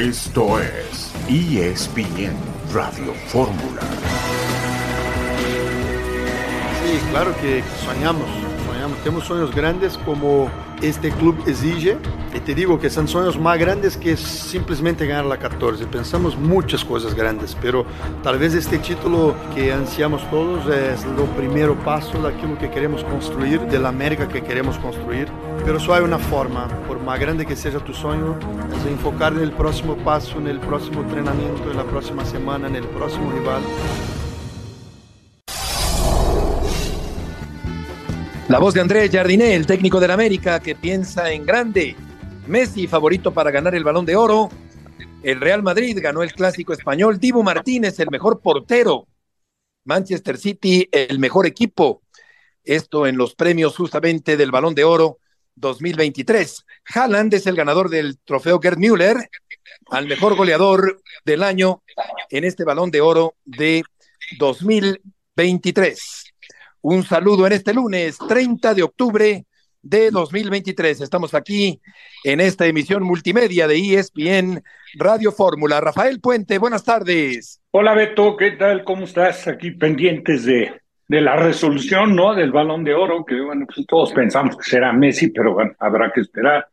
Esto es ESPN Radio Fórmula. Sí, claro que soñamos, soñamos, tenemos sueños grandes como este club exige. Y te digo que son sueños más grandes que simplemente ganar la 14. Pensamos muchas cosas grandes, pero tal vez este título que ansiamos todos es el primer paso de aquello que queremos construir, de la América que queremos construir. Pero solo hay una forma, por más grande que sea tu sueño, es enfocar en el próximo paso, en el próximo entrenamiento, en la próxima semana, en el próximo rival. La voz de Andrés Jardiné, el técnico del América, que piensa en grande. Messi, favorito para ganar el balón de oro. El Real Madrid ganó el clásico español. Dibu Martínez, el mejor portero. Manchester City, el mejor equipo. Esto en los premios justamente del balón de oro 2023. Haaland es el ganador del trofeo Gerd Müller al mejor goleador del año en este balón de oro de 2023. Un saludo en este lunes 30 de octubre de 2023. Estamos aquí en esta emisión multimedia de ESPN Radio Fórmula. Rafael Puente, buenas tardes. Hola Beto, ¿qué tal? ¿Cómo estás? Aquí pendientes de, de la resolución, ¿no? Del balón de oro, que bueno, pues todos pensamos que será Messi, pero bueno, habrá que esperar.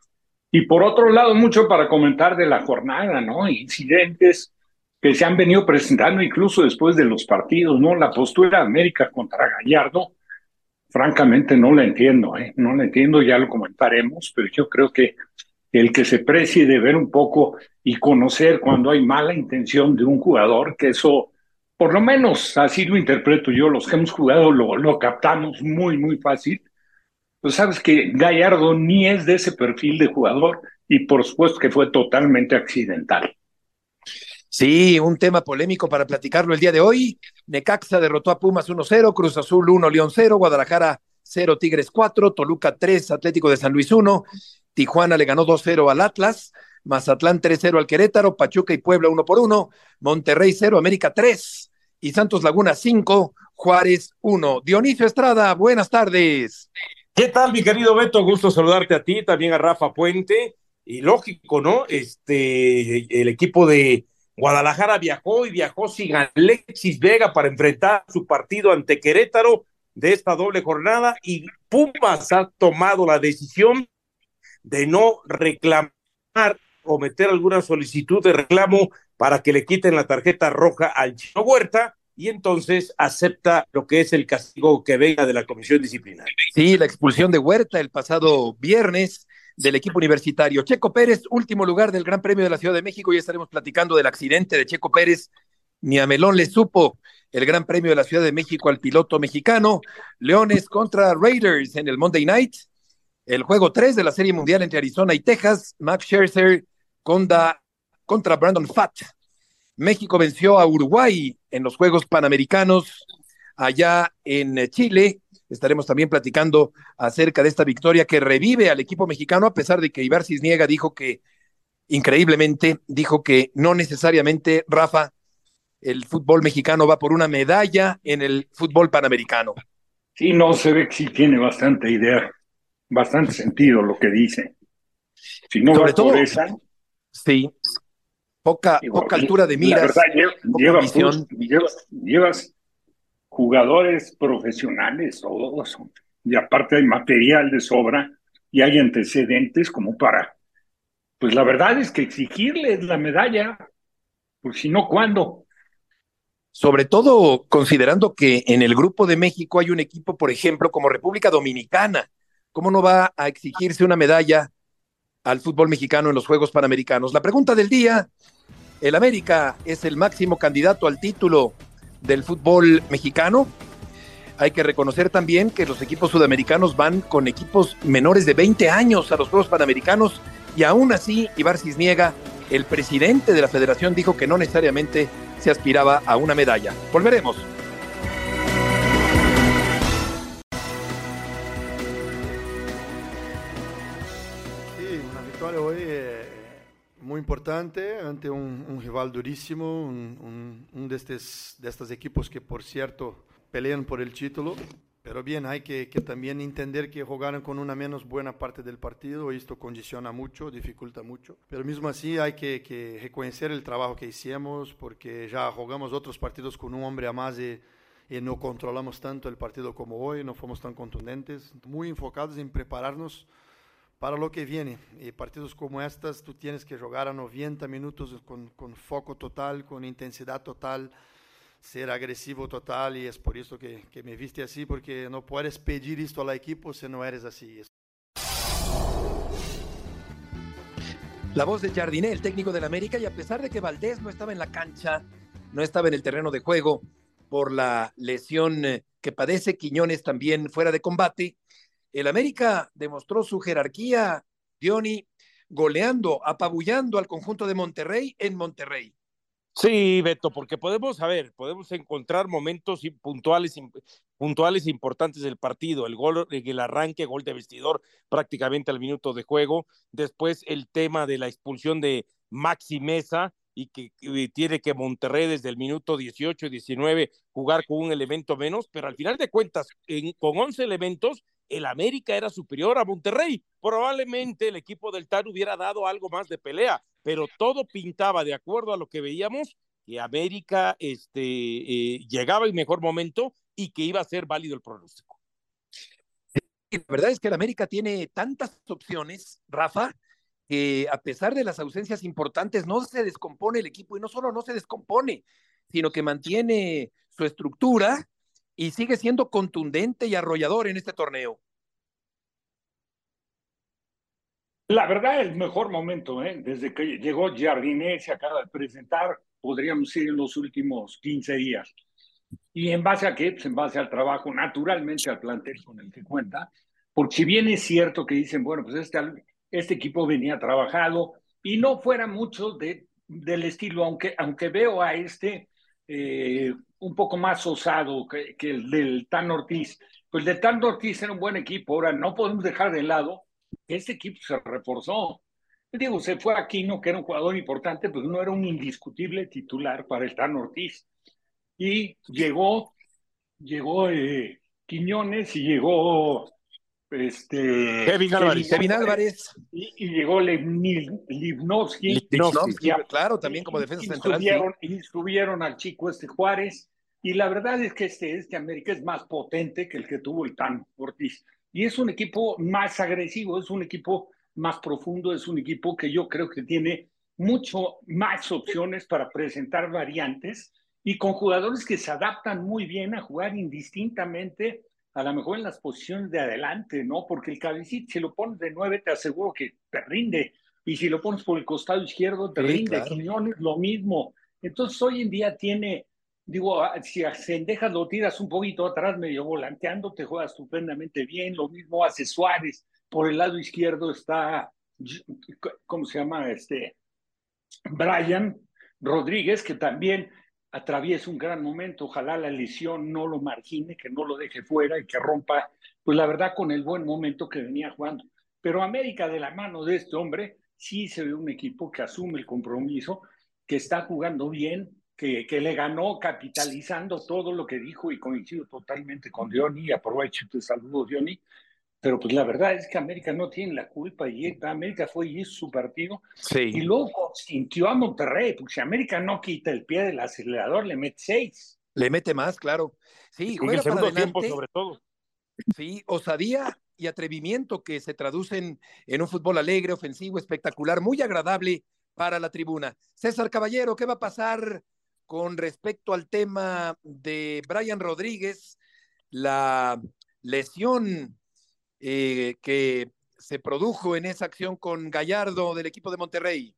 Y por otro lado, mucho para comentar de la jornada, ¿no? Incidentes que se han venido presentando incluso después de los partidos, ¿no? La postura de América contra Gallardo, francamente no la entiendo, ¿eh? No la entiendo, ya lo comentaremos, pero yo creo que el que se precie de ver un poco y conocer cuando hay mala intención de un jugador, que eso, por lo menos así lo interpreto yo, los que hemos jugado lo, captamos muy, muy fácil. Pues sabes que Gallardo ni es de ese perfil de jugador y por supuesto que fue totalmente accidental. Sí, un tema polémico para platicarlo el día de hoy. Necaxa derrotó a Pumas 1-0, Cruz Azul 1, León 0, Guadalajara 0, Tigres 4, Toluca 3, Atlético de San Luis 1, Tijuana le ganó 2-0 al Atlas, Mazatlán 3-0 al Querétaro, Pachuca y Puebla 1 por 1, Monterrey 0, América 3 y Santos Laguna 5, Juárez 1. Dionisio Estrada, buenas tardes. ¿Qué tal, mi querido Beto? Gusto saludarte a ti, también a Rafa Puente. Y lógico, ¿no? Este, el equipo de Guadalajara viajó y viajó sin Alexis Vega para enfrentar su partido ante Querétaro de esta doble jornada y Pumas ha tomado la decisión de no reclamar o meter alguna solicitud de reclamo para que le quiten la tarjeta roja al Chino Huerta y entonces acepta lo que es el castigo que venga de la comisión disciplinaria. Sí, la expulsión de Huerta el pasado viernes del equipo universitario. Checo Pérez, último lugar del Gran Premio de la Ciudad de México. Ya estaremos platicando del accidente de Checo Pérez. Ni a Melón le supo el Gran Premio de la Ciudad de México al piloto mexicano. Leones contra Raiders en el Monday Night. El juego 3 de la Serie Mundial entre Arizona y Texas. Max Scherzer contra, contra Brandon Fatt. México venció a Uruguay en los Juegos Panamericanos allá en Chile Estaremos también platicando acerca de esta victoria que revive al equipo mexicano, a pesar de que Ibar Cisniega dijo que, increíblemente, dijo que no necesariamente, Rafa, el fútbol mexicano va por una medalla en el fútbol panamericano. Sí, no, se ve que sí tiene bastante idea, bastante sentido lo que dice. Si no Sobre todo, esa, sí, poca, poca altura de miras. La verdad, llevas, llevas jugadores profesionales todos, y aparte hay material de sobra y hay antecedentes como para, pues la verdad es que exigirles la medalla, pues si no, ¿cuándo? Sobre todo considerando que en el grupo de México hay un equipo, por ejemplo, como República Dominicana. ¿Cómo no va a exigirse una medalla al fútbol mexicano en los Juegos Panamericanos? La pregunta del día, ¿el América es el máximo candidato al título del fútbol mexicano. Hay que reconocer también que los equipos sudamericanos van con equipos menores de 20 años a los Juegos Panamericanos y aún así Ibar Cisniega, el presidente de la federación, dijo que no necesariamente se aspiraba a una medalla. Volveremos. Muy importante ante un, un rival durísimo, un, un, un de, estos, de estos equipos que, por cierto, pelean por el título. pero bien, hay que, que, también entender que jugaron con una menos buena parte del partido y esto condiciona mucho, dificulta mucho. Pero mismo así hay que, que reconocer el trabajo que hicimos porque ya jugamos otros partidos con un hombre a más y, y, no controlamos tanto el partido como hoy, no fuimos tan contundentes, muy enfocados en prepararnos para lo que viene. Y partidos como estos tú tienes que jugar a 90 minutos con, con foco total, con intensidad total ser agresivo total y es por eso que, que, me viste así, porque no puedes pedir esto al equipo si no eres así. La voz de Jardiné, el técnico del América, y a pesar de que Valdés no estaba en la cancha, no estaba en el terreno de juego por la lesión eh, que padece, Quiñones también fuera de combate, el América demostró su jerarquía, Diony, goleando, apabullando al conjunto de Monterrey en Monterrey. Sí, Beto, porque podemos, a ver, podemos encontrar momentos puntuales, puntuales importantes del partido. El gol, el arranque, gol de vestidor prácticamente al minuto de juego. Después el tema de la expulsión de Maxi Mesa y que tiene que Monterrey desde el minuto 18 y 19 jugar con un elemento menos, pero al final de cuentas, con 11 elementos, el América era superior a Monterrey. Probablemente el equipo del TAN hubiera dado algo más de pelea, pero todo pintaba de acuerdo a lo que veíamos que América este, eh, llegaba en mejor momento y que iba a ser válido el pronóstico. La verdad es que el América tiene tantas opciones, Rafa, que a pesar de las ausencias importantes no se descompone el equipo y no solo no se descompone, sino que mantiene su estructura y sigue siendo contundente y arrollador en este torneo. La verdad, el mejor momento, ¿eh? desde que llegó Jardiné, se acaba de presentar, podríamos ir en los últimos 15 días. ¿Y en base a qué? Pues en base al trabajo, naturalmente al plantel con el que cuenta, porque si bien es cierto que dicen, bueno, pues este, este equipo venía trabajado y no fuera mucho de, del estilo, aunque, aunque veo a este eh, un poco más osado que, el del Tan Ortiz. Pues el del Tan Ortiz era un buen equipo, ahora no podemos dejar de lado que este equipo se reforzó. Digo, se fue Aquino, que era un jugador importante, pues no era un indiscutible titular para el Tan Ortiz. Y llegó, llegó eh, Quiñones y llegó este Kevin Álvarez, Kevin Álvarez. Y, y, llegó Livnovsky, claro, también como defensa y central. Subieron, sí. Y subieron al chico este Juárez, y la verdad es que este, este América es más potente que el que tuvo el Tan Ortiz. Y es un equipo más agresivo, es un equipo más profundo, es un equipo que yo creo que tiene mucho más opciones para presentar variantes y con jugadores que se adaptan muy bien a jugar indistintamente a lo mejor en las posiciones de adelante, ¿no? Porque el cabecito, si lo pones de nueve, te aseguro que te rinde. Y si lo pones por el costado izquierdo, te sí, rinde. Claro. Quiñones, lo mismo. Entonces, hoy en día tiene, digo, si a Sendejas lo tiras un poquito atrás, medio volanteando, te juega estupendamente bien. Lo mismo hace Suárez. Por el lado izquierdo está, ¿cómo se llama? Este, Brian Rodríguez, que también atraviesa un gran momento, ojalá la lesión no lo margine, que no lo deje fuera y que rompa, pues la verdad, con el buen momento que venía jugando. Pero América, de la mano de este hombre, sí se ve un equipo que asume el compromiso, que está jugando bien, que, que le ganó capitalizando todo lo que dijo y coincido totalmente con Diony, aprovecho y te saludo, Diony, pero pues la verdad es que América no tiene la culpa y América fue y hizo su partido sí. y luego sintió a Monterrey, porque si América no quita el pie del acelerador, le mete seis. Le mete más, claro. Sí, juega en el segundo para tiempo sobre todo. Sí, osadía y atrevimiento que se traducen en un fútbol alegre, ofensivo, espectacular, muy agradable para la tribuna. César Caballero, ¿qué va a pasar con respecto al tema de Brian Rodríguez? La lesión eh, que se produjo en esa acción con Gallardo del equipo de Monterrey.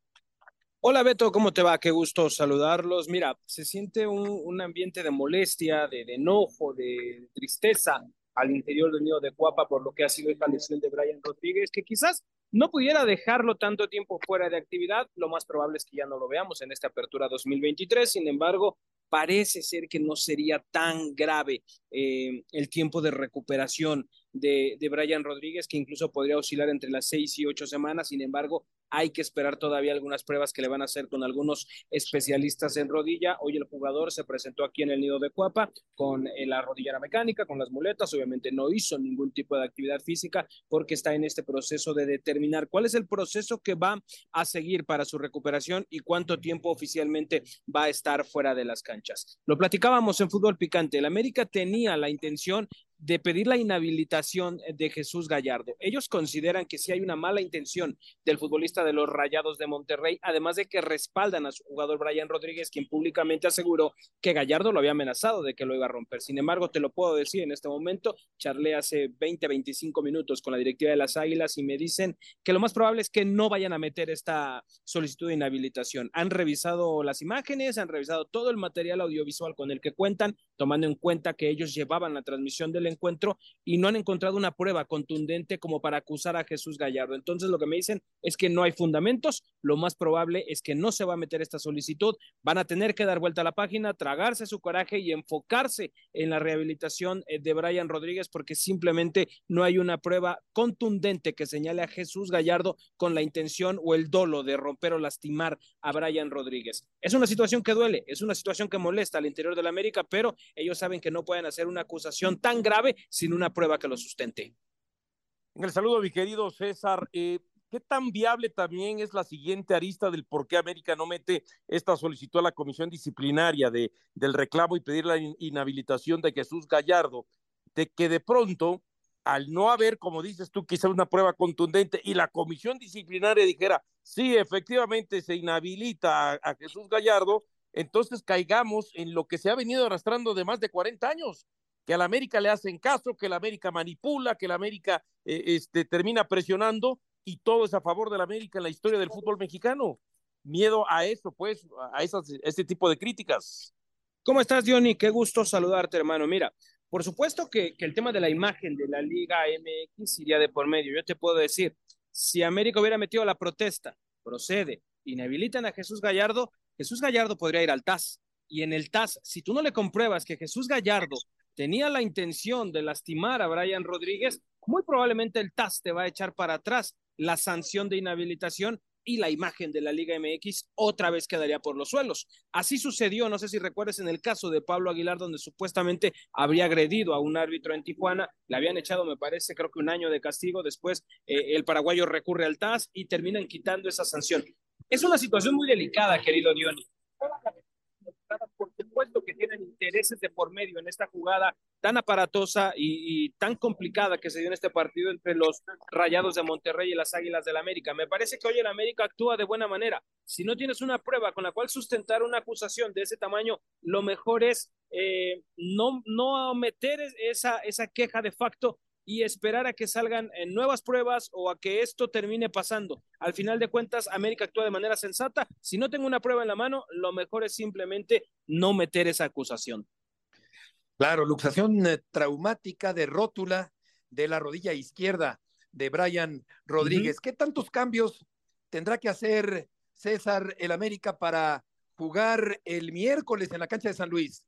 Hola Beto, ¿cómo te va? Qué gusto saludarlos. Mira, se siente un, un ambiente de molestia, de, de, enojo, de tristeza al interior del nido de Cuapa por lo que ha sido esta lesión de Brian Rodríguez, que quizás no pudiera dejarlo tanto tiempo fuera de actividad. Lo más probable es que ya no lo veamos en esta apertura 2023. Sin embargo, parece ser que no sería tan grave eh, el tiempo de recuperación de, de, Brian Rodríguez, que incluso podría oscilar entre las seis y ocho semanas. Sin embargo, Hay que esperar todavía algunas pruebas que le van a hacer con algunos especialistas en rodilla. Hoy el jugador se presentó aquí en el nido de Cuapa con eh, la rodillera mecánica, con las muletas. Obviamente no hizo ningún tipo de actividad física porque está en este proceso de determinar cuál es el proceso que va a seguir para su recuperación y cuánto tiempo oficialmente va a estar fuera de las canchas. Lo platicábamos en fútbol picante. El América tenía la intención de pedir la inhabilitación de Jesús Gallardo. Ellos consideran que si hay una mala intención del futbolista de los Rayados de Monterrey, además de que respaldan a su jugador Brian Rodríguez, quien públicamente aseguró que Gallardo lo había amenazado de que lo iba a romper. Sin embargo, te lo puedo decir en este momento, charlé hace 20, 25 minutos con la directiva de las Águilas y me dicen que lo más probable es que no vayan a meter esta solicitud de inhabilitación. Han revisado las imágenes, han revisado todo el material audiovisual con el que cuentan, tomando en cuenta que ellos llevaban la transmisión del encuentro y no han encontrado una prueba contundente como para acusar a Jesús Gallardo. Entonces lo que me dicen es que no hay fundamentos, lo más probable es que no se va a meter esta solicitud, van a tener que dar vuelta a la página, tragarse su coraje y enfocarse en la rehabilitación eh, de Brian Rodríguez porque simplemente no hay una prueba contundente que señale a Jesús Gallardo con la intención o el dolo de romper o lastimar a Brian Rodríguez. Es una situación que duele, es una situación que molesta al interior de la América, pero ellos saben que no pueden hacer una acusación tan grave sin una prueba que lo sustente. En el saludo, mi querido César, eh, ¿qué tan viable también es la siguiente arista del por qué América no mete esta solicitud a la comisión disciplinaria de, del reclamo y pedir la inhabilitación de Jesús Gallardo? De que de pronto, al no haber, como dices tú, quizá una prueba contundente y la comisión disciplinaria dijera, sí, efectivamente se inhabilita a, a Jesús Gallardo, entonces caigamos en lo que se ha venido arrastrando de más de 40 años, que a la América le hacen caso, que la América manipula, que la América eh, este, termina presionando y todo es a favor de la América en la historia del fútbol mexicano. Miedo a eso, pues, a esas, ese tipo de críticas. ¿Cómo estás, Johnny? Qué gusto saludarte, hermano. Mira, por supuesto que, que el tema de la imagen de la Liga MX iría de por medio. Yo te puedo decir, si América hubiera metido la protesta, procede, inhabilitan a Jesús Gallardo, Jesús Gallardo podría ir al TAS. Y en el TAS, si tú no le compruebas que Jesús Gallardo tenía la intención de lastimar a Brian Rodríguez, muy probablemente el TAS te va a echar para atrás la sanción de inhabilitación y la imagen de la Liga MX otra vez quedaría por los suelos. Así sucedió, no sé si recuerdas en el caso de Pablo Aguilar, donde supuestamente habría agredido a un árbitro en Tijuana, le habían echado, me parece, creo que un año de castigo, después eh, el paraguayo recurre al TAS y terminan quitando esa sanción. Es una situación muy delicada, querido Diony por supuesto que tienen intereses de por medio en esta jugada tan aparatosa y, tan complicada que se dio en este partido entre los Rayados de Monterrey y las Águilas del América. Me parece que hoy el América actúa de buena manera. Si no tienes una prueba con la cual sustentar una acusación de ese tamaño, lo mejor es eh, no, no meter esa, esa queja de facto y esperar a que salgan en nuevas pruebas o a que esto termine pasando. Al final de cuentas, América actúa de manera sensata. Si no tengo una prueba en la mano, lo mejor es simplemente no meter esa acusación. Claro, luxación eh, traumática de rótula de la rodilla izquierda de Brian Rodríguez. ¿Qué tantos cambios tendrá que hacer César el América para jugar el miércoles en la cancha de San Luis?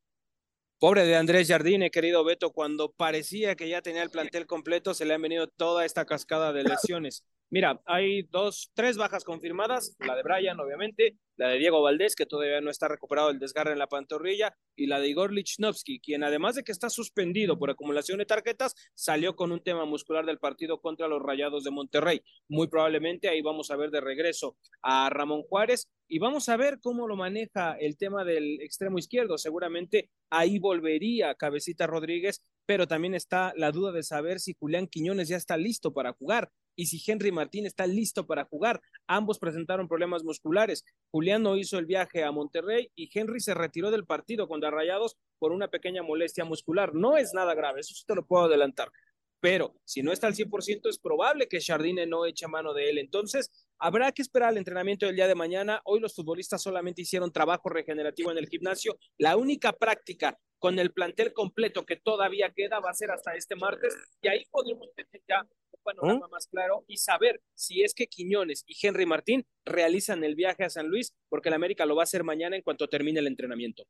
Pobre de Andrés Jardine, querido Beto, cuando parecía que ya tenía el plantel completo, se le han venido toda esta cascada de lesiones. Mira, hay dos, tres bajas confirmadas, la de Brian, obviamente, la de Diego Valdés, que todavía no está recuperado del desgarre en la pantorrilla, y la de Igor Lichnowsky, quien además de que está suspendido por acumulación de tarjetas, salió con un tema muscular del partido contra los Rayados de Monterrey. Muy probablemente ahí vamos a ver de regreso a Ramón Juárez y vamos a ver cómo lo maneja el tema del extremo izquierdo. Seguramente ahí volvería Cabecita Rodríguez, pero también está la duda de saber si Julián Quiñones ya está listo para jugar y si Henry Martín está listo para jugar. Ambos presentaron problemas musculares. Julián no hizo el viaje a Monterrey y Henry se retiró del partido contra Rayados por una pequeña molestia muscular. No es nada grave, eso sí te lo puedo adelantar. Pero si no está al 100%, es probable que Jardine no eche mano de él. Entonces, habrá que esperar el entrenamiento del día de mañana. Hoy los futbolistas solamente hicieron trabajo regenerativo en el gimnasio. La única práctica con el plantel completo que todavía queda va a ser hasta este martes y ahí podemos tener ya panorama más claro y saber si es que Quiñones y Henry Martín realizan el viaje a San Luis, porque el América lo va a hacer mañana en cuanto termine el entrenamiento.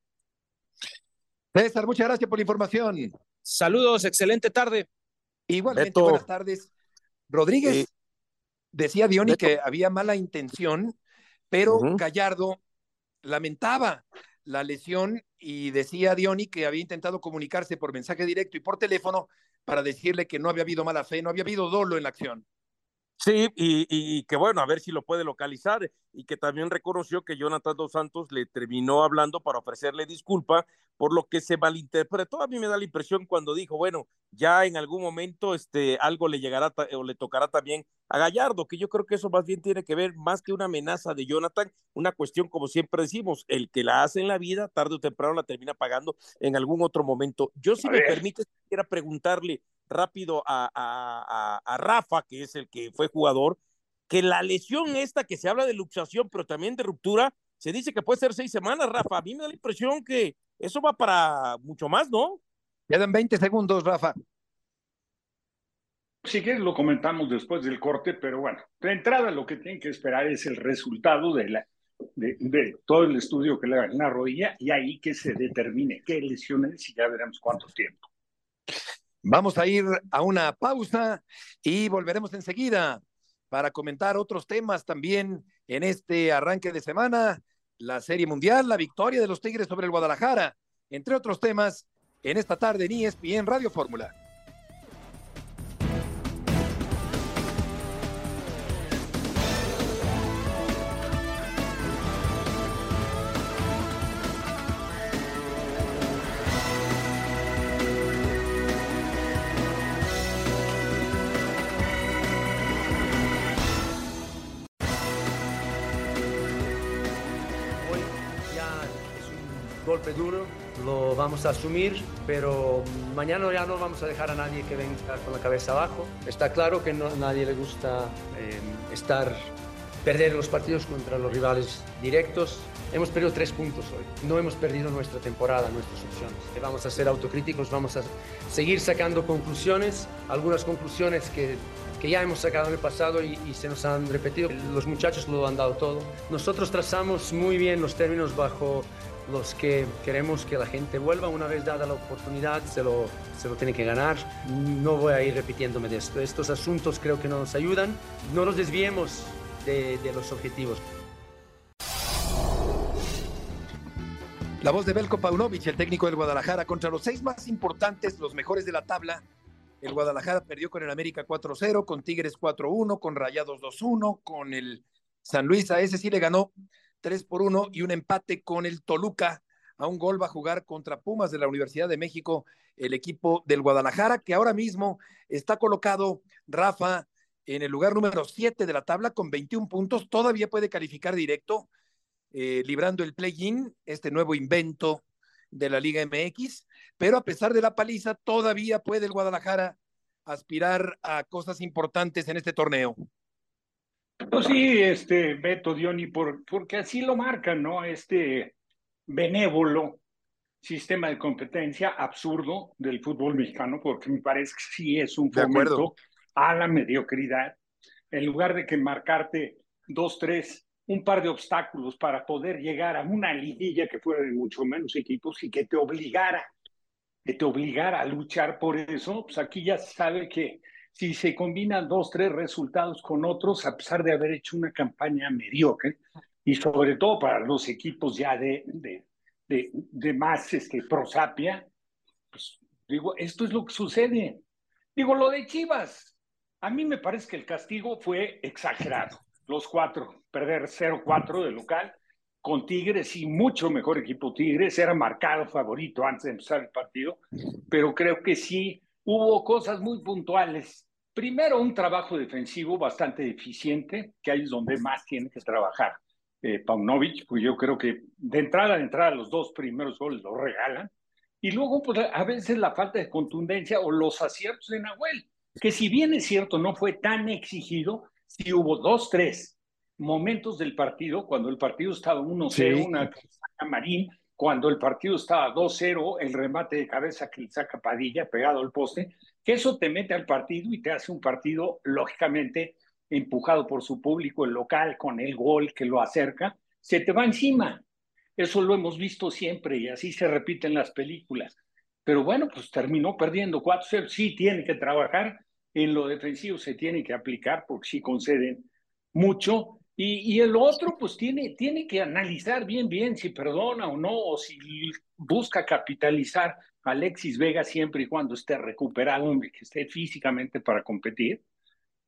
César, muchas gracias por la información. Saludos, excelente tarde. Igualmente, buenas tardes. Rodríguez, Decía Diony que había mala intención, pero Gallardo lamentaba la lesión y decía Diony que había intentado comunicarse por mensaje directo y por teléfono para decirle que no había habido mala fe, no había habido dolo en la acción. Sí, y, y, que bueno, a ver si lo puede localizar y que también reconoció que Jonathan Dos Santos le terminó hablando para ofrecerle disculpa por lo que se malinterpretó. A mí me da la impresión cuando dijo, bueno, ya en algún momento este, algo le llegará o le tocará también a Gallardo, que yo creo que eso más bien tiene que ver más que una amenaza de Jonathan, una cuestión como siempre decimos, el que la hace en la vida, tarde o temprano la termina pagando en algún otro momento. Yo si me permite, quisiera preguntarle, rápido a, a, Rafa, que es el que fue jugador, que la lesión esta que se habla de luxación, pero también de ruptura, se dice que puede ser seis semanas, Rafa. A mí me da la impresión que eso va para mucho más, ¿no? Quedan 20 segundos, Rafa. Si quieres lo comentamos después del corte, pero bueno, de entrada lo que tienen que esperar es el resultado de, la, de, de todo el estudio que le hagan en la rodilla y ahí que se determine qué lesiones y ya veremos cuánto tiempo. Vamos a ir a una pausa y volveremos enseguida para comentar otros temas también en este arranque de semana, la Serie Mundial, la victoria de los Tigres sobre el Guadalajara, entre otros temas, en esta tarde en ESPN Radio Fórmula. golpe duro, lo vamos a asumir, pero mañana ya no vamos a dejar a nadie que venga con la cabeza abajo. Está claro que no, a nadie le gusta eh, estar, perder los partidos contra los rivales directos. Hemos perdido tres puntos hoy. No hemos perdido nuestra temporada, nuestras opciones. Vamos a ser autocríticos, vamos a seguir sacando conclusiones, algunas conclusiones que que ya hemos sacado en el pasado y, y, se nos han repetido. Los muchachos lo han dado todo. Nosotros trazamos muy bien los términos bajo los que queremos que la gente vuelva una vez dada la oportunidad, se lo, se lo tiene que ganar. No voy a ir repitiéndome de esto. Estos asuntos creo que no nos ayudan. No nos desviemos de, los objetivos. La voz de Belko Paunovic, el técnico del Guadalajara, contra los seis más importantes, los mejores de la tabla. El Guadalajara perdió con el América 4-0, con Tigres 4-1, con Rayados 2-1, con el San Luis a ese sí le ganó 3 por 1 y un empate con el Toluca. A un gol va a jugar contra Pumas de la Universidad de México, el equipo del Guadalajara, que ahora mismo está colocado, Rafa, en el lugar número 7 de la tabla con 21 puntos. Todavía puede calificar directo, eh, librando el play-in, este nuevo invento de la Liga MX. Pero a pesar de la paliza, todavía puede el Guadalajara aspirar a cosas importantes en este torneo. Pues sí, este Beto Dioni, por, porque así lo marcan, ¿no? Este benévolo sistema de competencia absurdo del fútbol mexicano, porque me parece que sí es un fomento a la mediocridad. En lugar de que marcarte dos, tres, un par de obstáculos para poder llegar a una liguilla que fuera de mucho menos equipos y que te obligara, que te obligara a luchar por eso, pues aquí ya se sabe que si se combinan dos, tres resultados con otros, a pesar de haber hecho una campaña mediocre, y sobre todo para los equipos ya de, de, de, de más este, prosapia, pues digo, esto es lo que sucede. Digo, lo de Chivas, a mí me parece que el castigo fue exagerado. Los cuatro, perder 0-4 de local con Tigres y mucho mejor equipo Tigres, era marcado favorito antes de empezar el partido, pero creo que sí hubo cosas muy puntuales. Primero, un trabajo defensivo bastante eficiente, que ahí es donde más tiene que trabajar eh, Paunovic, pues yo creo que de entrada, de entrada, los dos primeros goles los regalan. Y luego, pues a veces la falta de contundencia o los aciertos de Nahuel, que si bien es cierto, no fue tan exigido, sí hubo dos, tres momentos del partido, cuando el partido estaba 1-0, sí. una Marín, cuando el partido estaba 2-0, el remate de cabeza que le saca Padilla pegado al poste, que eso te mete al partido y te hace un partido, lógicamente, empujado por su público, el local, con el gol que lo acerca, se te va encima. Eso lo hemos visto siempre y así se repite en las películas. Pero bueno, pues terminó perdiendo 4-0. Sí, tiene que trabajar en lo defensivo se tiene que aplicar porque sí conceden mucho. Y, el otro, pues tiene, tiene que analizar bien, bien si perdona o no, o si busca capitalizar a Alexis Vega siempre y cuando esté recuperado, que esté físicamente para competir,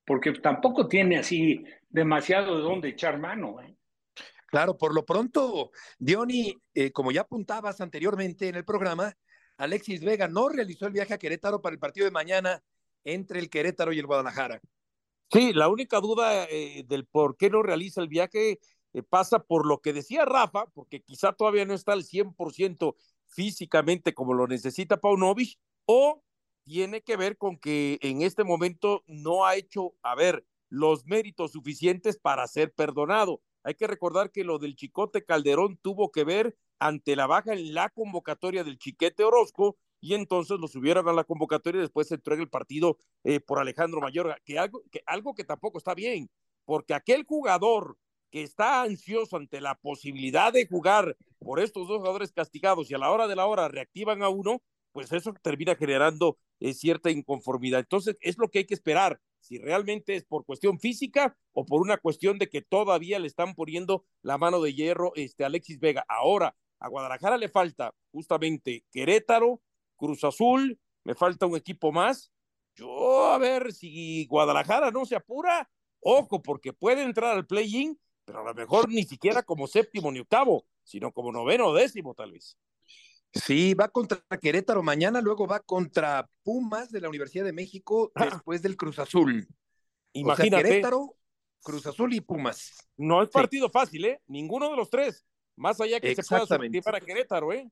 porque tampoco tiene así demasiado de dónde echar mano. ¿eh? Claro, por lo pronto, Diony, eh, como ya apuntabas anteriormente en el programa, Alexis Vega no realizó el viaje a Querétaro para el partido de mañana entre el Querétaro y el Guadalajara. Sí, la única duda eh, del por qué no realiza el viaje eh, pasa por lo que decía Rafa, porque quizá todavía no está al 100% físicamente como lo necesita Paunovic, o tiene que ver con que en este momento no ha hecho, a ver, los méritos suficientes para ser perdonado. Hay que recordar que lo del Chicote Calderón tuvo que ver ante la baja en la convocatoria del Chiquete Orozco y entonces lo subieron a la convocatoria y después se entrega el partido eh, por Alejandro Mayorga, que algo, que algo que tampoco está bien, porque aquel jugador que está ansioso ante la posibilidad de jugar por estos dos jugadores castigados y a la hora de la hora reactivan a uno, pues eso termina generando eh, cierta inconformidad. Entonces, es lo que hay que esperar, si realmente es por cuestión física o por una cuestión de que todavía le están poniendo la mano de hierro este Alexis Vega. Ahora, a Guadalajara le falta justamente Querétaro, Cruz Azul, me falta un equipo más. Yo, a ver, si Guadalajara no se apura, ojo, porque puede entrar al play-in, pero a lo mejor ni siquiera como séptimo ni octavo, sino como noveno o décimo, tal vez. Sí, va contra Querétaro mañana, luego va contra Pumas de la Universidad de México ah. después del Cruz Azul. Imagínate. Querétaro, Cruz Azul y Pumas. No es partido fácil, ¿eh? Ninguno de los tres. Más allá que se pueda para Querétaro, ¿eh?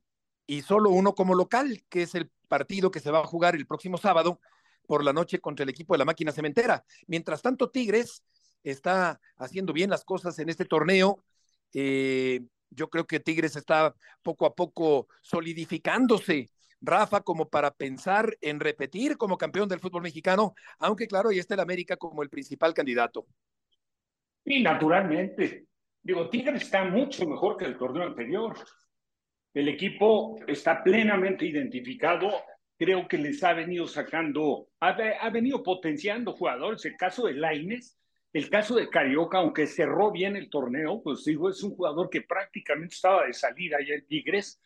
Y solo uno como local, que es el partido que se va a jugar el próximo sábado por la noche contra el equipo de la máquina cementera. Mientras tanto, Tigres está haciendo bien las cosas en este torneo. Eh, yo creo que Tigres está poco a poco solidificándose, Rafa, como para pensar en repetir como campeón del fútbol mexicano, aunque claro, ahí está el América como el principal candidato. Y naturalmente, digo, Tigres está mucho mejor que el torneo anterior. El equipo está plenamente identificado. Creo que les ha venido sacando, ha, venido potenciando jugadores. El caso de Laines, el caso de Carioca, aunque cerró bien el torneo, pues digo, es un jugador que prácticamente estaba de salida allá en Tigres.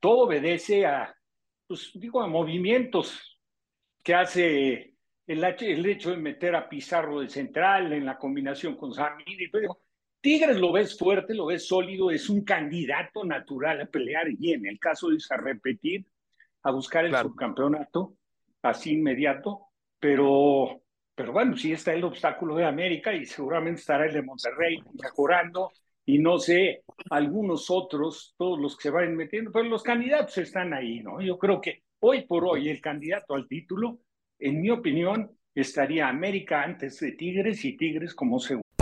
todo obedece a, pues digo, a movimientos que hace el, el hecho de meter a Pizarro de central en la combinación con Samir. Pero Tigres lo ves fuerte, lo ves sólido, es un candidato natural a pelear y en el caso de a repetir, a buscar el subcampeonato así inmediato, pero, pero bueno, sí está el obstáculo de América y seguramente estará el de Monterrey mejorando y no sé, algunos otros, todos los que se vayan metiendo, pero los candidatos están ahí, ¿no? Yo creo que hoy por hoy el candidato al título, en mi opinión, estaría América antes de Tigres y Tigres como segundo.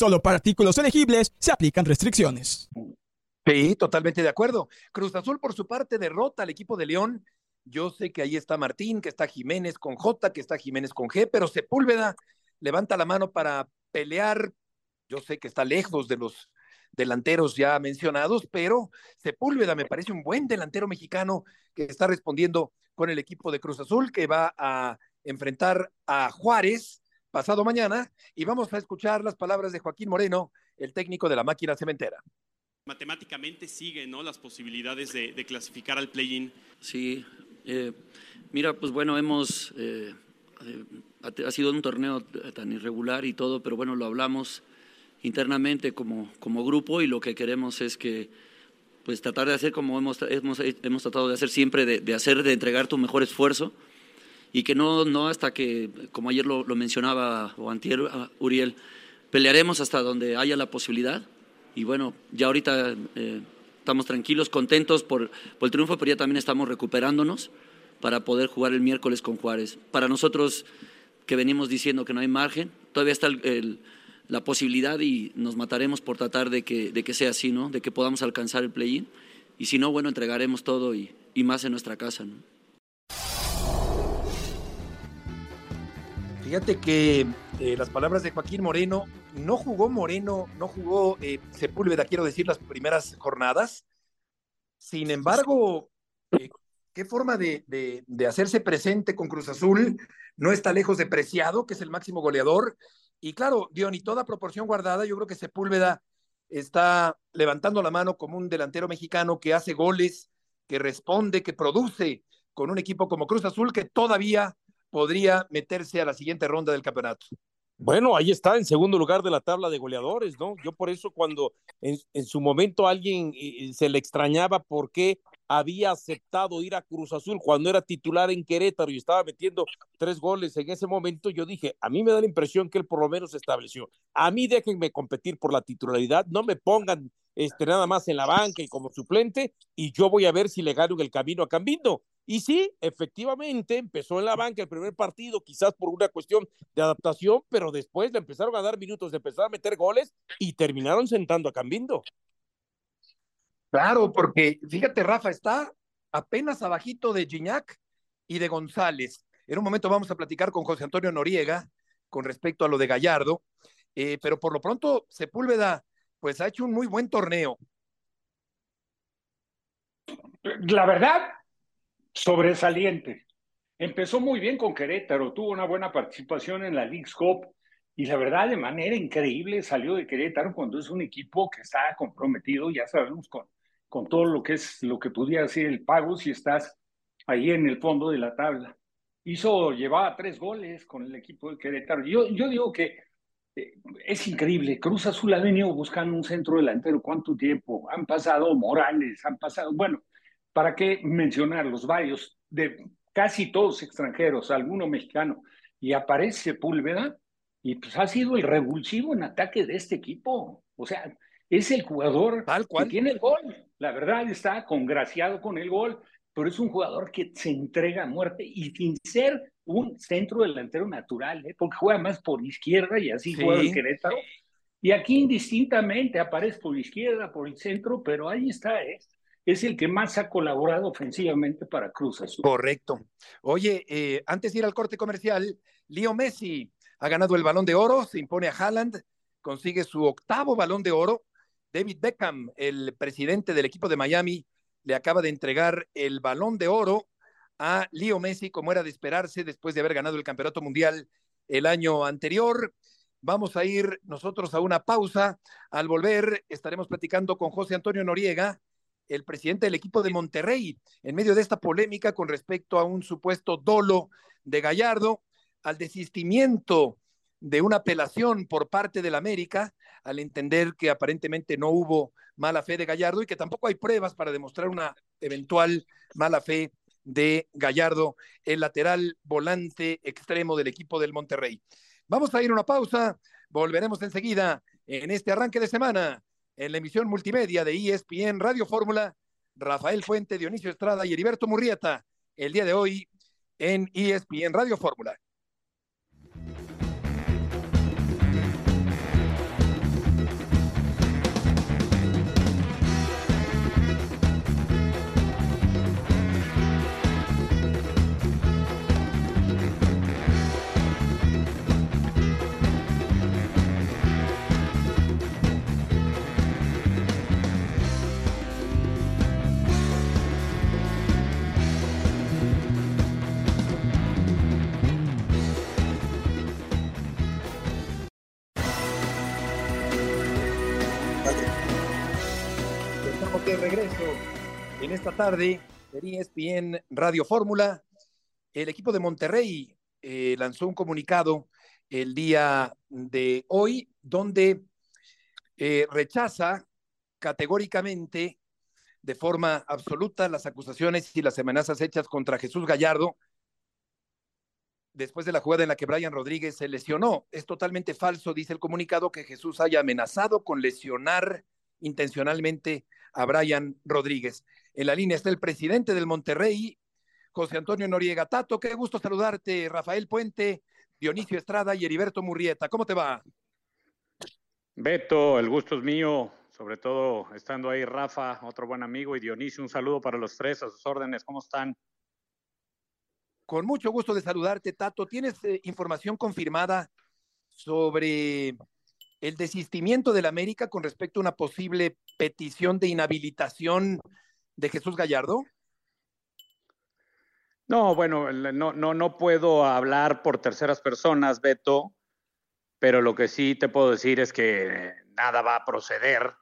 Solo para artículos elegibles se aplican restricciones. Sí, totalmente de acuerdo. Cruz Azul, por su parte, derrota al equipo de León. Yo sé que ahí está Martín, que está Jiménez con J, que está Jiménez con G, pero Sepúlveda levanta la mano para pelear. Yo sé que está lejos de los delanteros ya mencionados, pero Sepúlveda me parece un buen delantero mexicano que está respondiendo con el equipo de Cruz Azul, que va a enfrentar a Juárez pasado mañana y vamos a escuchar las palabras de Joaquín Moreno, el técnico de la máquina cementera. Matemáticamente siguen ¿no? las posibilidades de, clasificar al play-in. Sí, eh, mira, pues bueno, hemos, eh, ha sido un torneo tan irregular y todo, pero bueno, lo hablamos. internamente como, como grupo y lo que queremos es que pues tratar de hacer como hemos, hemos, hemos tratado de hacer siempre, de, de, hacer, de entregar tu mejor esfuerzo y que no, no hasta que, como ayer lo, lo mencionaba o antier Uriel, pelearemos hasta donde haya la posibilidad y bueno, ya ahorita eh, estamos tranquilos, contentos por, por, el triunfo, pero ya también estamos recuperándonos para poder jugar el miércoles con Juárez. Para nosotros que venimos diciendo que no hay margen, todavía está el, el, la posibilidad y nos mataremos por tratar de que, de que sea así, ¿no? de que podamos alcanzar el play-in. Y si no, bueno, entregaremos todo y, y más en nuestra casa. ¿no? Fíjate que eh, las palabras de Joaquín Moreno, no jugó Moreno, no jugó eh, Sepúlveda, quiero decir, las primeras jornadas. Sin embargo, eh, qué forma de, de, de, hacerse presente con Cruz Azul, no está lejos de Preciado, que es el máximo goleador. Y claro, Dion, y toda proporción guardada, yo creo que Sepúlveda está levantando la mano como un delantero mexicano que hace goles, que responde, que produce con un equipo como Cruz Azul, que todavía podría meterse a la siguiente ronda del campeonato. Bueno, ahí está, en segundo lugar de la tabla de goleadores, ¿no? Yo por eso cuando en, en su momento alguien eh, se le extrañaba por qué había aceptado ir a Cruz Azul cuando era titular en Querétaro y estaba metiendo tres goles en ese momento, yo dije, a mí me da la impresión que él por lo menos se estableció. A mí déjenme competir por la titularidad, no me pongan este, nada más en la banca y como suplente y yo voy a ver si le gano el camino a Cambindo. Y sí, efectivamente, empezó en la banca el primer partido, quizás por una cuestión de adaptación, pero después le empezaron a dar minutos, de empezar a meter goles y terminaron sentando a Cambindo. Claro, porque fíjate, Rafa, está apenas abajito de Gignac y de González. En un momento vamos a platicar con José Antonio Noriega con respecto a lo de Gallardo, eh, pero por lo pronto Sepúlveda pues ha hecho un muy buen torneo. La verdad, sobresaliente. Empezó muy bien con Querétaro, tuvo una buena participación en la League's Cup y la verdad de manera increíble salió de Querétaro cuando es un equipo que está comprometido, ya sabemos, con, con todo lo que es lo que podría ser el pago si estás ahí en el fondo de la tabla. Hizo, llevaba tres goles con el equipo de Querétaro. Yo, yo digo que eh, es increíble. Cruz Azul ha venido buscando un centro delantero. ¿Cuánto tiempo? Han pasado Morales, han pasado, bueno, ¿para qué mencionar los varios? De casi todos extranjeros, alguno mexicano. Y aparece Púlveda y pues ha sido el revulsivo en ataque de este equipo. O sea, es el jugador Tal cual. que tiene el gol. La verdad está congraciado con el gol, pero es un jugador que se entrega a muerte y sin ser un centro delantero natural, ¿eh? porque juega más por izquierda y así sí. juega el Querétaro. Y aquí indistintamente aparece por izquierda, por el centro, pero ahí está, ¿eh? Es el que más ha colaborado ofensivamente para Cruz Azul. Correcto. Oye, eh, antes de ir al corte comercial, Leo Messi ha ganado el balón de oro, se impone a Haaland, consigue su octavo balón de oro. David Beckham, el presidente del equipo de Miami, le acaba de entregar el balón de oro a Leo Messi, como era de esperarse después de haber ganado el campeonato mundial el año anterior. Vamos a ir nosotros a una pausa. Al volver estaremos platicando con José Antonio Noriega, el presidente del equipo de Monterrey, en medio de esta polémica con respecto a un supuesto dolo de Gallardo, al desistimiento de una apelación por parte del América, al entender que aparentemente no hubo mala fe de Gallardo y que tampoco hay pruebas para demostrar una eventual mala fe de Gallardo, el lateral volante extremo del equipo del Monterrey. Vamos a ir a una pausa, volveremos enseguida en este arranque de semana en la emisión multimedia de ESPN Radio Fórmula, Rafael Fuente, Dionisio Estrada y Heriberto Murrieta, el día de hoy en ESPN Radio Fórmula. En esta tarde en ESPN Radio Fórmula. El equipo de Monterrey eh, lanzó un comunicado el día de hoy donde eh, rechaza categóricamente, de forma absoluta, las acusaciones y las amenazas hechas contra Jesús Gallardo después de la jugada en la que Brian Rodríguez se lesionó. Es totalmente falso, dice el comunicado, que Jesús haya amenazado con lesionar intencionalmente a Brian Rodríguez. En la línea está el presidente del Monterrey, José Antonio Noriega Tato. Qué gusto saludarte, Rafael Puente, Dionisio Estrada y Heriberto Murrieta. ¿Cómo te va? Beto, el gusto es mío, sobre todo estando ahí Rafa, otro buen amigo, y Dionisio, un saludo para los tres, a sus órdenes, ¿cómo están? Con mucho gusto de saludarte, Tato. ¿Tienes eh, información confirmada sobre el desistimiento del América con respecto a una posible petición de inhabilitación de Jesús Gallardo? No, bueno, no, no, no puedo hablar por terceras personas, Beto, pero lo que sí te puedo decir es que nada va a proceder.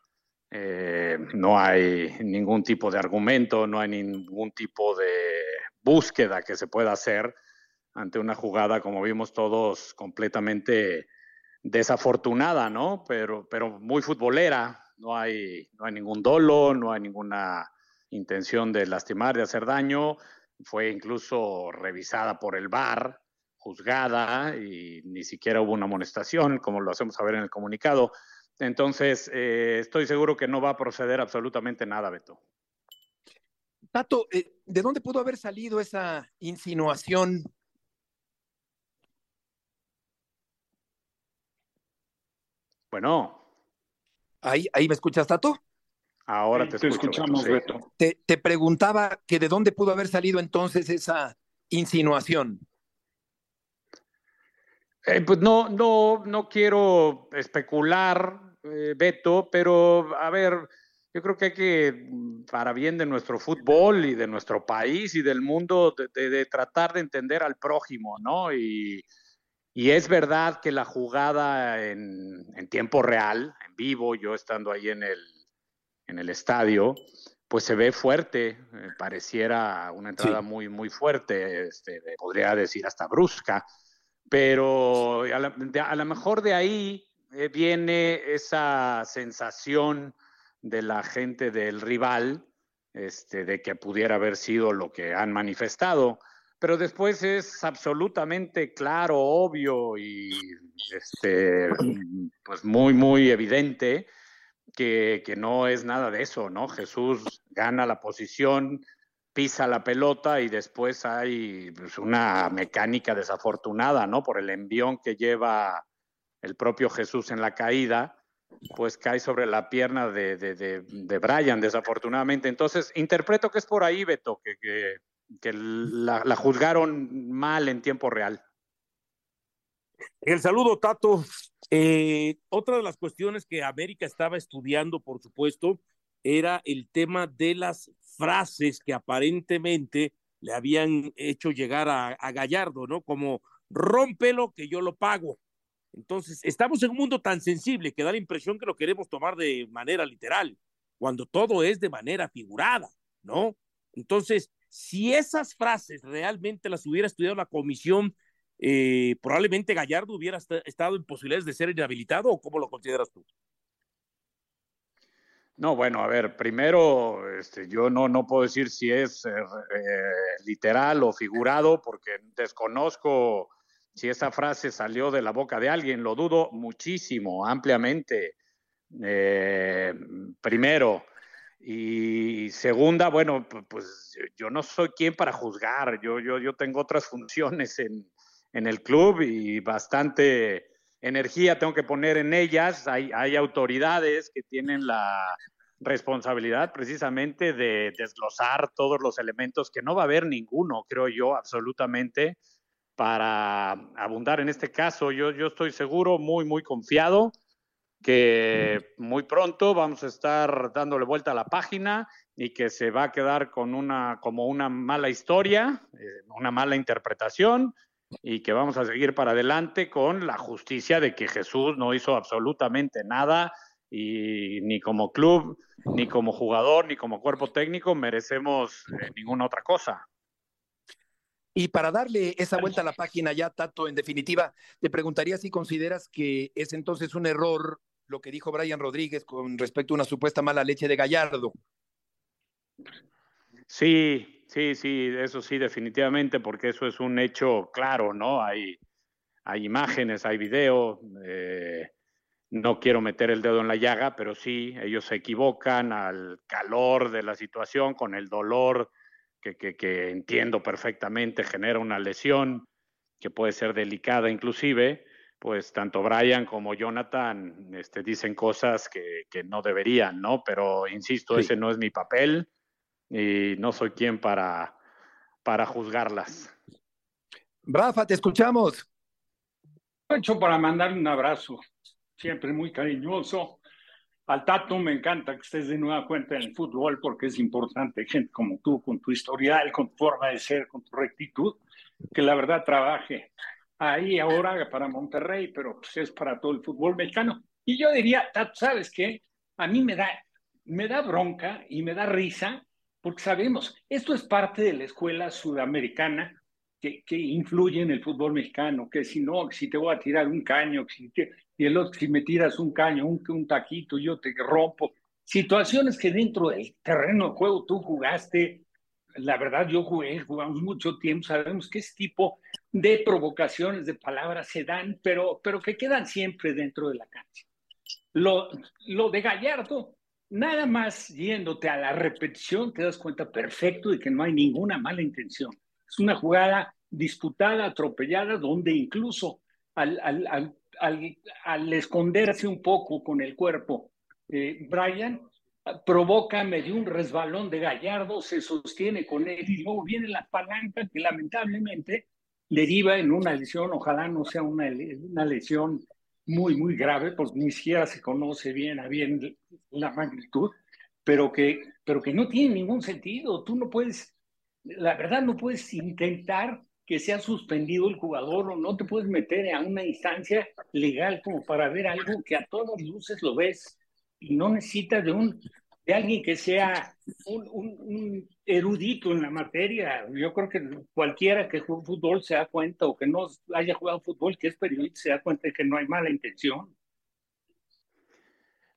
Eh, no hay ningún tipo de argumento, no hay ningún tipo de búsqueda que se pueda hacer ante una jugada, como vimos todos, completamente desafortunada, ¿no? Pero, pero muy futbolera. No hay, no hay ningún dolo, no hay ninguna intención de lastimar, de hacer daño. Fue incluso revisada por el VAR, juzgada y ni siquiera hubo una amonestación, como lo hacemos saber en el comunicado. Entonces, eh, estoy seguro que no va a proceder absolutamente nada, Beto. Tato, eh, ¿de dónde pudo haber salido esa insinuación? Bueno. ¿Ahí, ahí me escuchas, Tato? Ahora te, escuchamos, Beto. Te, te, preguntaba que de dónde pudo haber salido entonces esa insinuación. Eh, pues no, no, no quiero especular, eh, Beto, pero a ver, yo creo que hay que, para bien de nuestro fútbol y de nuestro país y del mundo, de, tratar de entender al prójimo, ¿no? Y, y es verdad que la jugada en, en, tiempo real, en vivo, yo estando ahí en el, en el estadio, pues se ve fuerte, eh, pareciera una entrada sí. muy, muy fuerte, este, podría decir hasta brusca, pero a lo mejor de ahí eh, viene esa sensación de la gente del rival, este, de que pudiera haber sido lo que han manifestado, pero después es absolutamente claro, obvio y este, pues muy, muy evidente que, que no es nada de eso, ¿no? Jesús gana la posición, pisa la pelota y después hay pues, una mecánica desafortunada, ¿no? Por el envión que lleva el propio Jesús en la caída, pues cae sobre la pierna de, de, de, de Brian, desafortunadamente. Entonces, interpreto que es por ahí, Beto, que, que, que la, juzgaron mal en tiempo real. El saludo, Tato. Eh, otra de las cuestiones que América estaba estudiando, por supuesto, era el tema de las frases que aparentemente le habían hecho llegar a, a Gallardo, ¿no? Como rómpelo que yo lo pago. Entonces, estamos en un mundo tan sensible que da la impresión que lo queremos tomar de manera literal, cuando todo es de manera figurada, ¿no? Entonces, si esas frases realmente las hubiera estudiado la comisión, eh, probablemente Gallardo hubiera estado en posibilidades de ser inhabilitado, ¿o cómo lo consideras tú? No, bueno, a ver, primero, este, yo no, no puedo decir si es eh, eh, literal o figurado, porque desconozco si esa frase salió de la boca de alguien, lo dudo muchísimo, ampliamente. Primero. Y segunda, bueno, pues yo no soy quien para juzgar, yo, yo, yo tengo otras funciones en, en el club y bastante energía tengo que poner en ellas. Hay, hay autoridades que tienen la responsabilidad precisamente de desglosar todos los elementos, que no va a haber ninguno, creo yo, absolutamente, para abundar en este caso. Yo, yo estoy seguro, muy, muy confiado, que muy pronto vamos a estar dándole vuelta a la página y que se va a quedar con una, como una mala historia, eh, una mala interpretación, y que vamos a seguir para adelante con la justicia de que Jesús no hizo absolutamente nada y ni como club, ni como jugador, ni como cuerpo técnico merecemos eh, ninguna otra cosa. Y para darle esa vuelta a la página ya, Tato, en definitiva, te preguntaría si consideras que es entonces un error lo que dijo Brian Rodríguez con respecto a una supuesta mala leche de Gallardo. Sí, sí, sí, eso sí, definitivamente, porque eso es un hecho claro, ¿no? Hay, hay imágenes, hay video. Eh, no quiero meter el dedo en la llaga, pero sí, ellos se equivocan al calor de la situación, con el dolor que, que, que entiendo perfectamente, genera una lesión que puede ser delicada inclusive, pues tanto Brian como Jonathan este, dicen cosas que, que, no deberían, ¿no? Pero insisto, sí. ese no es mi papel y no soy quien para, para juzgarlas. Rafa, te escuchamos. Hecho para mandar un abrazo, siempre muy cariñoso. Al Tato me encanta que estés de nueva cuenta en el fútbol porque es importante gente como tú, con tu historial, con tu forma de ser, con tu rectitud, que la verdad trabaje ahí ahora para Monterrey, pero pues es para todo el fútbol mexicano. Y yo diría, ¿sabes qué? A mí me da, me da bronca y me da risa porque sabemos, esto es parte de la escuela sudamericana que, que, influye en el fútbol mexicano, que si no, si te voy a tirar un caño, si te, y el otro, si me tiras un caño, un, un taquito, yo te rompo. Situaciones que dentro del terreno de juego tú jugaste, la verdad yo jugué, jugamos mucho tiempo, sabemos que ese tipo de provocaciones, de palabras se dan, pero, pero que quedan siempre dentro de la cancha. Lo, lo de Gallardo, nada más yéndote a la repetición, te das cuenta perfecto de que no hay ninguna mala intención. Es una jugada disputada, atropellada, donde incluso al, al, al, al esconderse un poco con el cuerpo, eh, Brian provoca medio un resbalón de Gallardo, se sostiene con él y luego viene la palanca que lamentablemente deriva en una lesión, ojalá no sea una, una lesión muy, muy grave, porque ni siquiera se conoce bien a bien la magnitud, pero que, pero que no tiene ningún sentido. Tú no puedes, la verdad, no puedes intentar que sea suspendido el jugador o no te puedes meter a una instancia legal como para ver algo que a todas luces lo ves y no necesitas de un de alguien que sea un, erudito en la materia. Yo creo que cualquiera que juegue fútbol se da cuenta o que no haya jugado fútbol, que es periodista, se da cuenta de que no hay mala intención.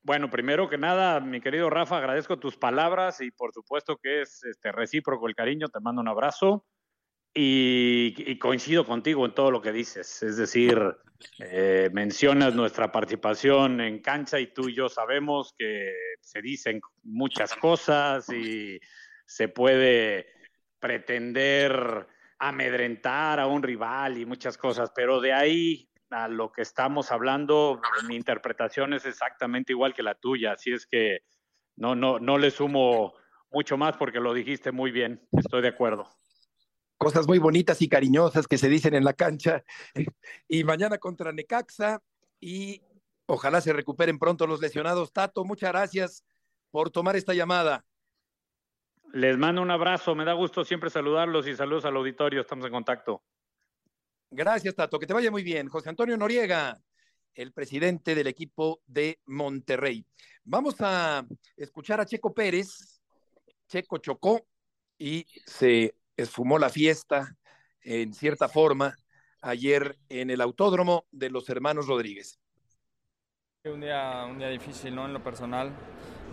Bueno, primero que nada, mi querido Rafa, agradezco tus palabras y por supuesto que es este, recíproco el cariño, te mando un abrazo. Y, coincido contigo en todo lo que dices, es decir, eh, mencionas nuestra participación en cancha y tú y yo sabemos que se dicen muchas cosas y se puede pretender amedrentar a un rival y muchas cosas, pero de ahí a lo que estamos hablando, mi interpretación es exactamente igual que la tuya, así es que no, no, no le sumo mucho más porque lo dijiste muy bien, estoy de acuerdo cosas muy bonitas y cariñosas que se dicen en la cancha. Y mañana contra Necaxa y ojalá se recuperen pronto los lesionados. Tato, muchas gracias por tomar esta llamada. Les mando un abrazo, me da gusto siempre saludarlos y saludos al auditorio, estamos en contacto. Gracias, Tato, que te vaya muy bien. José Antonio Noriega, el presidente del equipo de Monterrey. Vamos a escuchar a Checo Pérez. Checo chocó y se esfumó la fiesta en cierta forma ayer en el autódromo de los hermanos Rodríguez. Un día, un día difícil, ¿no? En lo personal,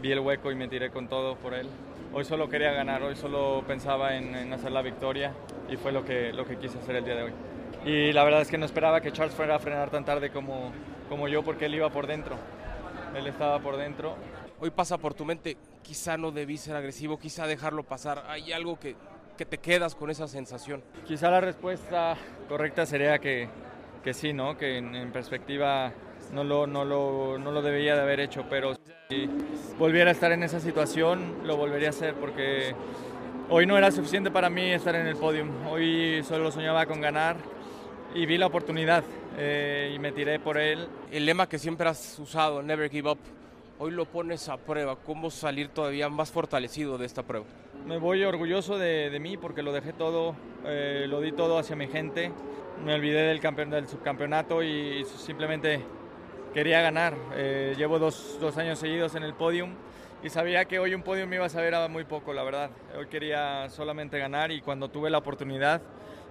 vi el hueco y me tiré con todo por él. Hoy solo quería ganar, hoy solo pensaba en, en, hacer la victoria y fue lo que, lo que quise hacer el día de hoy. Y la verdad es que no esperaba que Charles fuera a frenar tan tarde como, como yo porque él iba por dentro. Él estaba por dentro. Hoy pasa por tu mente, quizá no debí ser agresivo, quizá dejarlo pasar. Hay algo que, que te quedas con esa sensación? Quizá la respuesta correcta sería que, que sí, ¿no? Que en, en, perspectiva no lo, no, lo, no lo debería de haber hecho, pero si volviera a estar en esa situación, lo volvería a hacer porque hoy no era suficiente para mí estar en el podio. Hoy solo soñaba con ganar y vi la oportunidad eh, y me tiré por él. El lema que siempre has usado, Never Give Up, hoy lo pones a prueba. ¿Cómo salir todavía más fortalecido de esta prueba? Me voy orgulloso de, mí porque lo dejé todo, eh, lo di todo hacia mi gente. Me olvidé del, campeón, del subcampeonato y simplemente quería ganar. Eh, llevo dos, dos, años seguidos en el podium y sabía que hoy un podium me iba a saber a muy poco, la verdad. Hoy quería solamente ganar y cuando tuve la oportunidad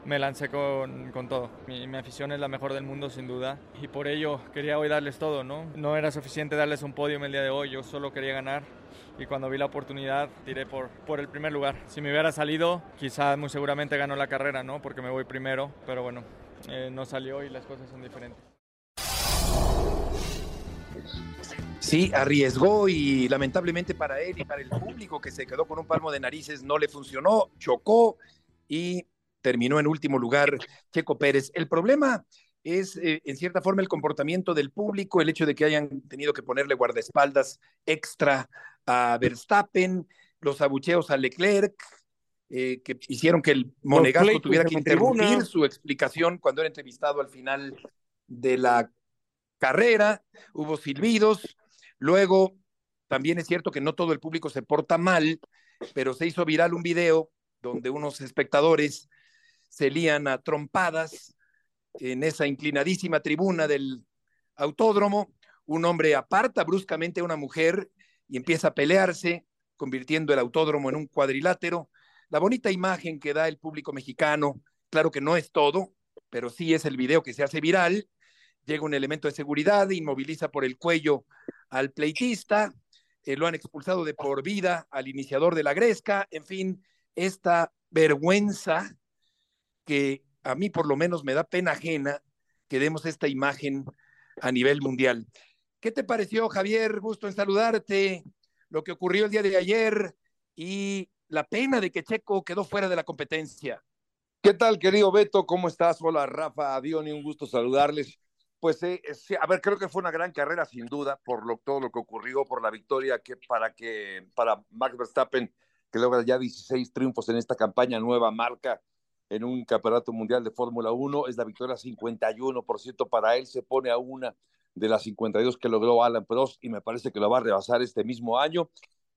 me lancé con, con todo. Mi, afición es la mejor del mundo sin duda y por ello quería hoy darles todo, ¿no? No era suficiente darles un podio el día de hoy, yo solo quería ganar y cuando vi la oportunidad tiré por, por el primer lugar. Si me hubiera salido, quizás muy seguramente ganó la carrera, ¿no? Porque me voy primero, pero bueno, eh, no salió y las cosas son diferentes. Sí, arriesgó y lamentablemente para él y para el público que se quedó con un palmo de narices no le funcionó, chocó y terminó en último lugar Checo Pérez. El problema es, eh, en cierta forma, el comportamiento del público, el hecho de que hayan tenido que ponerle guardaespaldas extra a Verstappen, los abucheos a Leclerc, eh, que hicieron que el monegasco tuviera que interrumpir su explicación cuando era entrevistado al final de la carrera, hubo silbidos, luego también es cierto que no todo el público se porta mal, pero se hizo viral un video donde unos espectadores se lían a trompadas en esa inclinadísima tribuna del autódromo, un hombre aparta bruscamente a una mujer y empieza a pelearse, convirtiendo el autódromo en un cuadrilátero. La bonita imagen que da el público mexicano, claro que no es todo, pero sí es el video que se hace viral. Llega un elemento de seguridad, inmoviliza por el cuello al pleitista, eh, lo han expulsado de por vida al iniciador de la gresca, en fin, esta vergüenza que a mí por lo menos me da pena ajena que demos esta imagen a nivel mundial. ¿Qué te pareció, Javier? Gusto en saludarte, lo que ocurrió el día de ayer y la pena de que Checo quedó fuera de la competencia. ¿Qué tal, querido Beto? ¿Cómo estás? Hola, Rafa, adiós, un gusto saludarles. Pues, eh, a ver, creo que fue una gran carrera, sin duda, por lo, todo lo que ocurrió, por la victoria que para que para Max Verstappen, que logra ya 16 triunfos en esta campaña, nueva marca en un campeonato mundial de Fórmula 1, es la victoria 51% para él, se pone a una de las 52 que logró Alan Prost y me parece que lo va a rebasar este mismo año.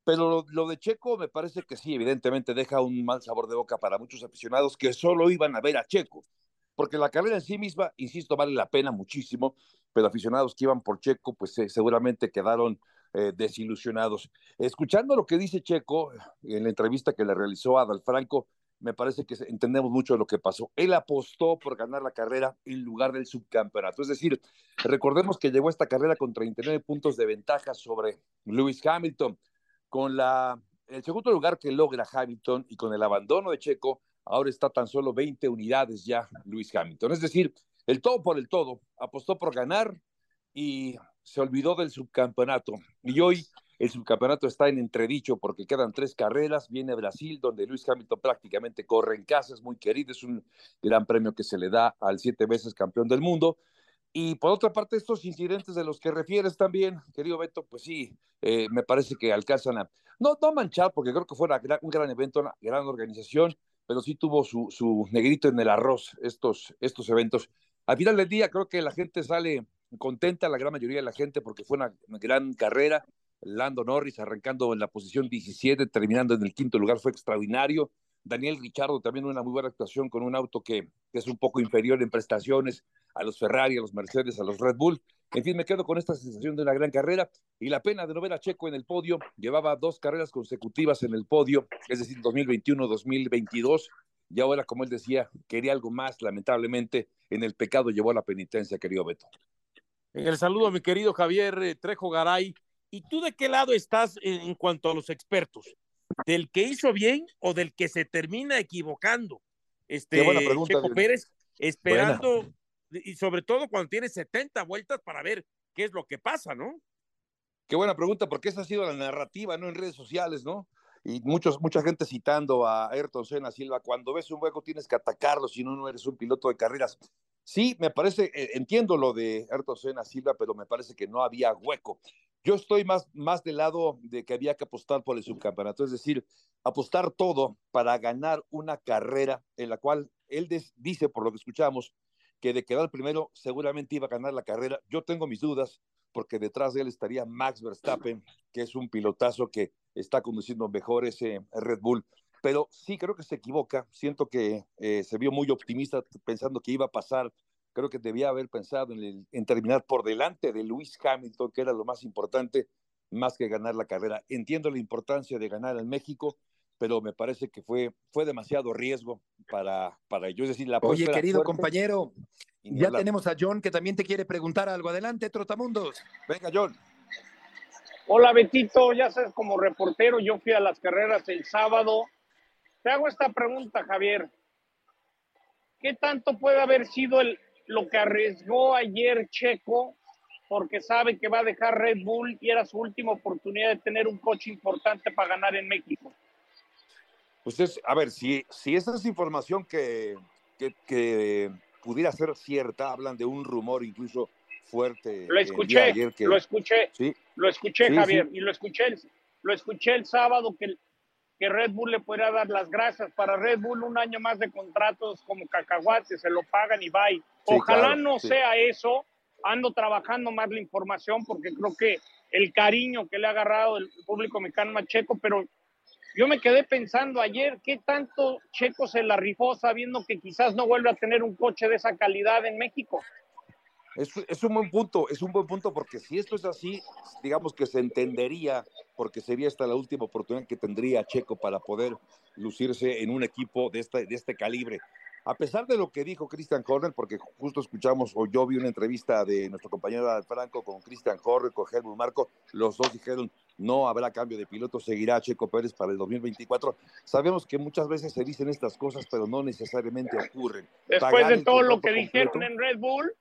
Pero lo, de Checo me parece que sí, evidentemente deja un mal sabor de boca para muchos aficionados que solo iban a ver a Checo, porque la carrera en sí misma, insisto, vale la pena muchísimo, pero aficionados que iban por Checo, pues eh, seguramente quedaron eh, desilusionados. Escuchando lo que dice Checo en la entrevista que le realizó a Franco me parece que entendemos mucho lo que pasó. Él apostó por ganar la carrera en lugar del subcampeonato. Es decir, recordemos que llegó esta carrera con 39 puntos de ventaja sobre Lewis Hamilton. Con la, el segundo lugar que logra Hamilton y con el abandono de Checo, ahora está tan solo 20 unidades ya Lewis Hamilton. Es decir, el todo por el todo, apostó por ganar y se olvidó del subcampeonato. Y hoy el subcampeonato está en entredicho porque quedan tres carreras. Viene Brasil, donde Luis Hamilton prácticamente corre en casa, es muy querido, es un gran premio que se le da al siete veces campeón del mundo. Y por otra parte, estos incidentes de los que refieres también, querido Beto, pues sí, eh, me parece que alcanzan a, no, no manchar, porque creo que fue una, un gran evento, una gran organización, pero sí tuvo su, su negrito en el arroz estos, estos eventos. Al final del día, creo que la gente sale contenta, la gran mayoría de la gente, porque fue una, una gran carrera. Lando Norris arrancando en la posición 17, terminando en el quinto lugar, fue extraordinario. Daniel Richardo también una muy buena actuación con un auto que, es un poco inferior en prestaciones a los Ferrari, a los Mercedes, a los Red Bull. En fin, me quedo con esta sensación de una gran carrera y la pena de no ver a Checo en el podio. Llevaba dos carreras consecutivas en el podio, es decir, 2021-2022. Y ahora, como él decía, quería algo más, lamentablemente, en el pecado llevó a la penitencia, querido Beto. En el saludo a mi querido Javier eh, Trejo Garay. ¿Y tú de qué lado estás en cuanto a los expertos? ¿Del que hizo bien o del que se termina equivocando? Este, qué buena pregunta, Checo Pérez, esperando, buena. y sobre todo cuando tiene 70 vueltas para ver qué es lo que pasa, ¿no? Qué buena pregunta, porque esa ha sido la narrativa, ¿no? En redes sociales, ¿no? Y muchos, mucha gente citando a Ayrton Senna Silva, cuando ves un hueco tienes que atacarlo, si no, no eres un piloto de carreras. Sí, me parece, eh, entiendo lo de Ayrton Senna Silva, pero me parece que no había hueco. Yo estoy más, más del lado de que había que apostar por el subcampeonato, es decir, apostar todo para ganar una carrera en la cual él dice, por lo que escuchamos, que de quedar primero seguramente iba a ganar la carrera. Yo tengo mis dudas porque detrás de él estaría Max Verstappen, que es un pilotazo que está conduciendo mejor ese Red Bull. Pero sí creo que se equivoca. Siento que eh, se vio muy optimista pensando que iba a pasar. Creo que debía haber pensado en, el, en terminar por delante de Lewis Hamilton, que era lo más importante, más que ganar la carrera. Entiendo la importancia de ganar en México, pero me parece que fue, fue demasiado riesgo para, para ellos. Es decir, la Oye, querido fuerte. compañero, ya hablar. tenemos a John que también te quiere preguntar algo. Adelante, Trotamundos. Venga, John. Hola Betito, ya sabes, como reportero, yo fui a las carreras el sábado. Te hago esta pregunta, Javier. ¿Qué tanto puede haber sido el, lo que arriesgó ayer Checo porque sabe que va a dejar Red Bull y era su última oportunidad de tener un coche importante para ganar en México? Pues es, a ver, si, si esa es información que, que, que pudiera ser cierta, hablan de un rumor incluso fuerte. Lo el escuché, ayer que- lo escuché, Sí, lo escuché, Sí, Javier, sí. y lo escuché, el- lo escuché el sábado que, que Red Bull le podría dar las gracias. Para Red Bull un año más de contratos como cacahuates, se lo pagan y bye. Ojalá claro, no sí. sea eso. Ando trabajando más la información porque creo que el cariño que le ha agarrado el público mexicano a Checo, pero yo me quedé pensando ayer qué tanto Checo se la rifó sabiendo que quizás no vuelve a tener un coche de esa calidad en México. Es, es un buen punto, es un buen punto porque si esto es así, digamos que se entendería porque sería esta la última oportunidad que tendría Checo para poder lucirse en un equipo de este, de este calibre. A pesar de lo que dijo Christian Horner, porque justo escuchamos o yo vi una entrevista de nuestro compañero Franco con Christian Horner, con Helmut Marco, los dos dijeron no habrá cambio de piloto, seguirá Checo Pérez para el 2024. Sabemos que muchas veces se dicen estas cosas, pero no necesariamente ocurren. Después Pagar de todo lo que dijeron en Red Bull,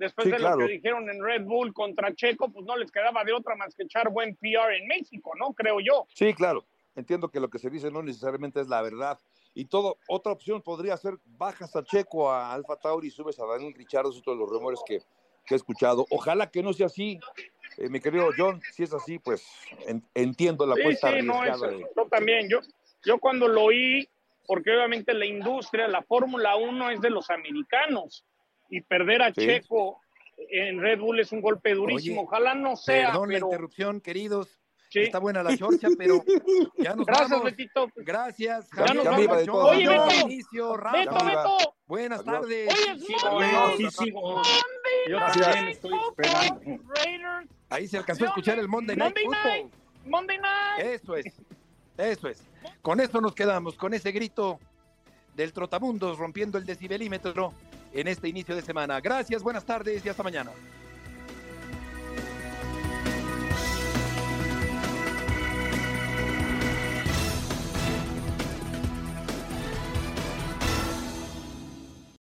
después Sí, de claro. lo que dijeron en Red Bull contra Checo, pues no les quedaba de otra más que echar buen PR en México, ¿no? Creo yo. Sí, claro. Entiendo que lo que se dice no necesariamente es la verdad. Y todo, otra opción podría ser bajas a Checo, a Alfa Tauri y subes a Daniel Richardo, y todos los rumores que, que he escuchado. Ojalá que no sea así, eh, mi querido John. Si es así, pues en- entiendo la Sí, apuesta sí, no, arriesgada. eso, de- yo también. Yo, yo cuando lo oí, porque obviamente la industria, la Fórmula 1 es de los americanos, y perder a Sí. Checo en Red Bull es un golpe durísimo. Oye, Ojalá no sea, Perdón la pero interrupción, queridos. Sí. Está buena la chorcha, pero ya nos Gracias, vamos. Betito. Gracias, Ya Javier. nos Ya vamos. iba de todo. Oye, Beto. Inicio, Rafa. Beto, Beto. Buenas Adiós. tardes. Oye, es Sí, Gracias. Night Football, Raiders. Ahí se alcanzó a escuchar el Monday Night Monday Football. Night. Monday Night. Eso es. Eso es. Con eso nos quedamos, con ese grito del Trotamundos rompiendo el decibelímetro en este inicio de semana. Gracias, buenas tardes y hasta mañana.